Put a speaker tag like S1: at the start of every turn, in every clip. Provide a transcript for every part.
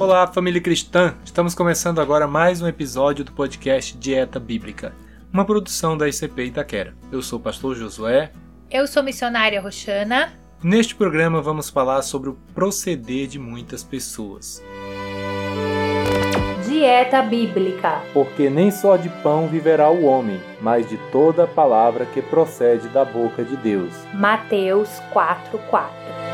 S1: Olá, família cristã! Estamos começando agora mais um episódio do podcast Dieta Bíblica, uma produção da ICP Itaquera. Eu sou o pastor Josué.
S2: Eu sou missionária Roxana.
S1: Neste programa vamos falar sobre o proceder de muitas pessoas.
S2: Dieta Bíblica.
S1: Porque nem só de pão viverá o homem, mas de toda a palavra que procede da boca de Deus.
S2: Mateus 4:4.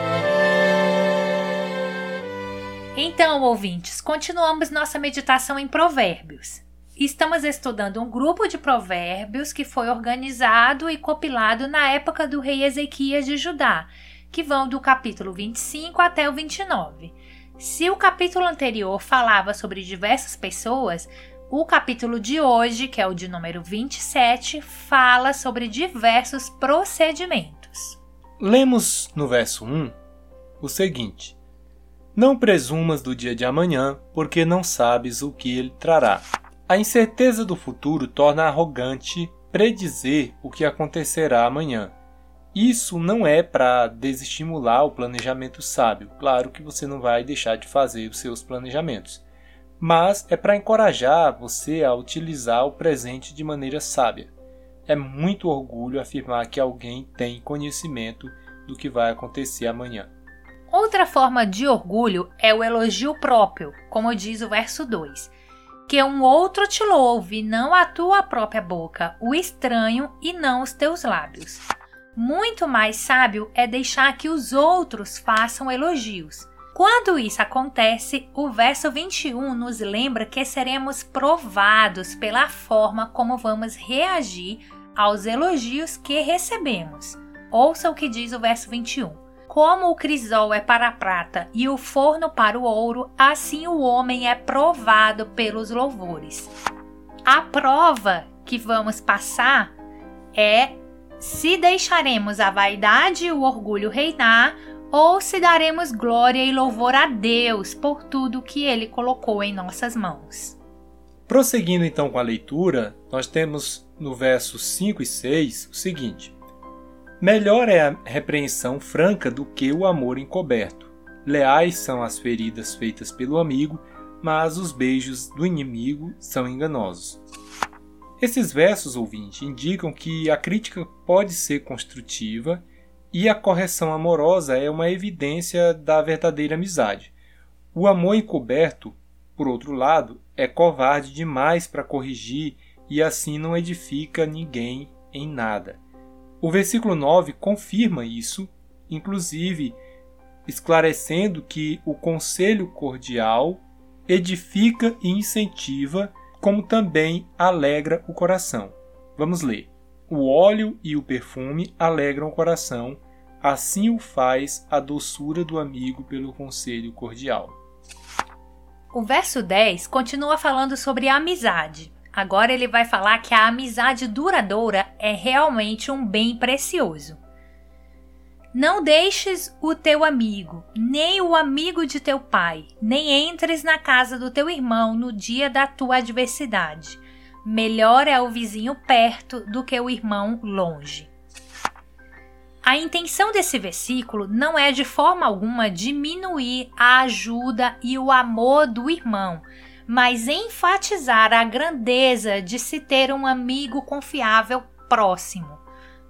S2: Então, ouvintes, continuamos nossa meditação em Provérbios. Estamos estudando um grupo de provérbios que foi organizado e compilado na época do rei Ezequias de Judá, que vão do capítulo 25 até o 29. Se o capítulo anterior falava sobre diversas pessoas, o capítulo de hoje, que é o de número 27, fala sobre diversos procedimentos.
S1: Lemos no verso 1 o seguinte: Não presumas do dia de amanhã, porque não sabes o que ele trará. A incerteza do futuro torna arrogante predizer o que acontecerá amanhã. Isso não é para desestimular o planejamento sábio. Claro que você não vai deixar de fazer os seus planejamentos, mas é para encorajar você a utilizar o presente de maneira sábia. É muito orgulho afirmar que alguém tem conhecimento do que vai acontecer amanhã.
S2: Outra forma de orgulho é o elogio próprio, como diz o verso 2 que um outro te louve, não a tua própria boca, o estranho e não os teus lábios. Muito mais sábio é deixar que os outros façam elogios. Quando isso acontece, o verso 21 nos lembra que seremos provados pela forma como vamos reagir aos elogios que recebemos. Ouça o que diz o verso 21. Como o crisol é para a prata e o forno para o ouro, assim o homem é provado pelos louvores. A prova que vamos passar é se deixaremos a vaidade e o orgulho reinar ou se daremos glória e louvor a Deus por tudo que ele colocou em nossas mãos.
S1: Prosseguindo então com a leitura, nós temos no versos 5 e 6 o seguinte: Melhor é a repreensão franca do que o amor encoberto. Leais são as feridas feitas pelo amigo, mas os beijos do inimigo são enganosos. Esses versos, ouvinte, indicam que a crítica pode ser construtiva e a correção amorosa é uma evidência da verdadeira amizade. O amor encoberto, por outro lado, é covarde demais para corrigir e assim não edifica ninguém em nada. O versículo 9 confirma isso, inclusive esclarecendo que o conselho cordial edifica e incentiva, como também alegra o coração. Vamos ler. O óleo e o perfume alegram o coração, assim o faz a doçura do amigo pelo conselho cordial.
S2: O verso 10 continua falando sobre a amizade. Agora ele vai falar que a amizade duradoura é realmente um bem precioso. Não deixes o teu amigo, nem o amigo de teu pai, nem entres na casa do teu irmão no dia da tua adversidade. Melhor é o vizinho perto do que o irmão longe. A intenção desse versículo não é de forma alguma diminuir a ajuda e o amor do irmão, mas enfatizar a grandeza de se ter um amigo confiável próximo.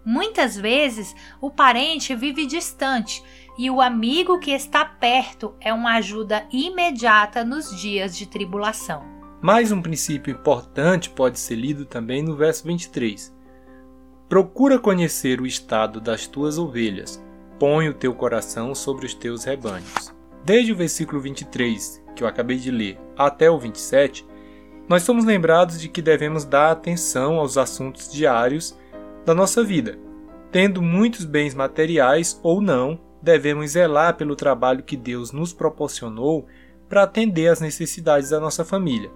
S2: Muitas vezes o parente vive distante e o amigo que está perto é uma ajuda imediata nos dias de tribulação.
S1: Mais um princípio importante pode ser lido também no verso 23. Procura conhecer o estado das tuas ovelhas, põe o teu coração sobre os teus rebanhos. Desde o versículo 23, que eu acabei de ler, até o 27, nós somos lembrados de que devemos dar atenção aos assuntos diários da nossa vida. Tendo muitos bens materiais ou não, devemos zelar pelo trabalho que Deus nos proporcionou para atender às necessidades da nossa família.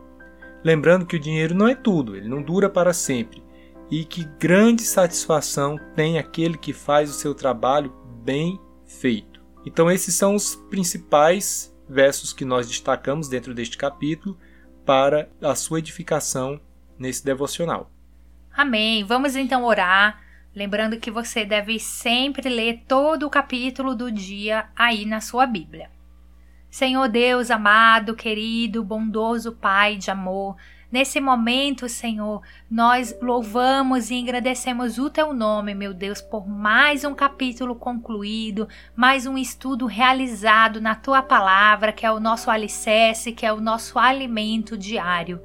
S1: Lembrando que o dinheiro não é tudo, ele não dura para sempre, e que grande satisfação tem aquele que faz o seu trabalho bem feito. Então, esses são os principais versos que nós destacamos dentro deste capítulo para a sua edificação nesse devocional.
S2: Amém. Vamos então orar. Lembrando que você deve sempre ler todo o capítulo do dia aí na sua Bíblia. Senhor Deus amado, querido, bondoso Pai de amor, Nesse momento, Senhor, nós louvamos e agradecemos o Teu nome, meu Deus, por mais um capítulo concluído, mais um estudo realizado na Tua palavra, que é o nosso alicerce, que é o nosso alimento diário.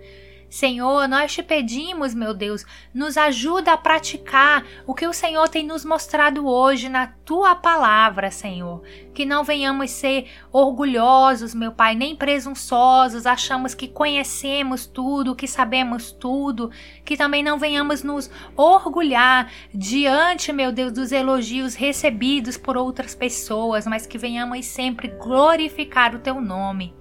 S2: Senhor, nós te pedimos, meu Deus, nos ajuda a praticar o que o Senhor tem nos mostrado hoje na tua palavra, Senhor. Que não venhamos ser orgulhosos, meu Pai, nem presunçosos, achamos que conhecemos tudo, que sabemos tudo, que também não venhamos nos orgulhar diante, meu Deus, dos elogios recebidos por outras pessoas, mas que venhamos sempre glorificar o teu nome.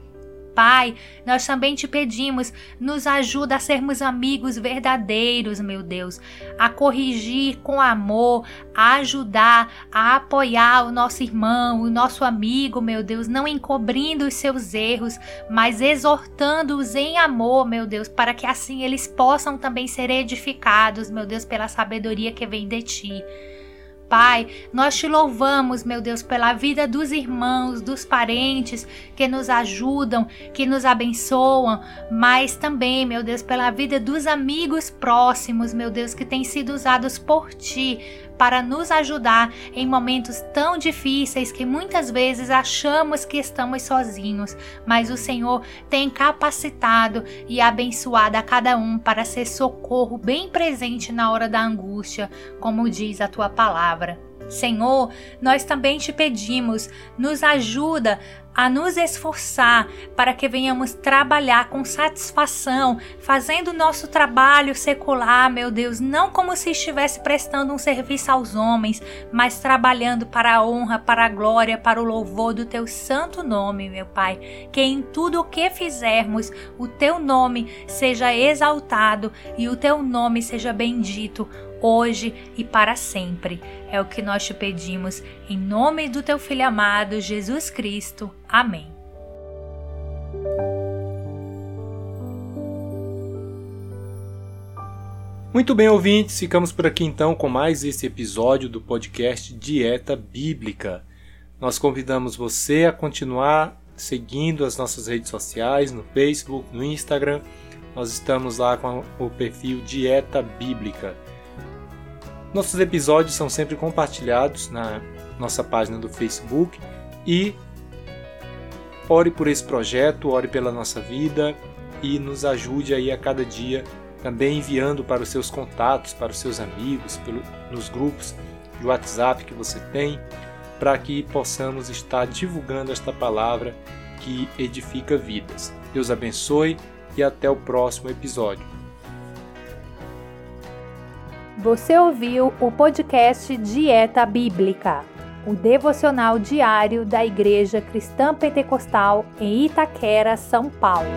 S2: Pai, nós também te pedimos, nos ajuda a sermos amigos verdadeiros, meu Deus, a corrigir com amor, a ajudar, a apoiar o nosso irmão, o nosso amigo, meu Deus, não encobrindo os seus erros, mas exortando-os em amor, meu Deus, para que assim eles possam também ser edificados, meu Deus, pela sabedoria que vem de ti. Pai, nós te louvamos, meu Deus, pela vida dos irmãos, dos parentes que nos ajudam, que nos abençoam, mas também, meu Deus, pela vida dos amigos próximos, meu Deus, que têm sido usados por ti para nos ajudar em momentos tão difíceis que muitas vezes achamos que estamos sozinhos, mas o Senhor tem capacitado e abençoado a cada um para ser socorro bem presente na hora da angústia, como diz a tua palavra. Senhor, nós também te pedimos, nos ajuda a nos esforçar para que venhamos trabalhar com satisfação, fazendo o nosso trabalho secular, meu Deus, não como se estivesse prestando um serviço aos homens, mas trabalhando para a honra, para a glória, para o louvor do teu santo nome, meu Pai. Que em tudo o que fizermos, o teu nome seja exaltado e o teu nome seja bendito hoje e para sempre. É o que nós te pedimos, em nome do teu Filho amado, Jesus Cristo. Amém.
S1: Muito bem, ouvintes, ficamos por aqui então com mais esse episódio do podcast Dieta Bíblica. Nós convidamos você a continuar seguindo as nossas redes sociais, no Facebook, no Instagram. Nós estamos lá com o perfil Dieta Bíblica. Nossos episódios são sempre compartilhados na nossa página do Facebook e ore por esse projeto, ore pela nossa vida e nos ajude aí a cada dia também enviando para os seus contatos, para os seus amigos, pelo, nos grupos de WhatsApp que você tem, para que possamos estar divulgando esta palavra que edifica vidas. Deus abençoe e até o próximo episódio.
S2: Você ouviu o podcast Dieta Bíblica, o devocional diário da Igreja Cristã Pentecostal em Itaquera, São Paulo.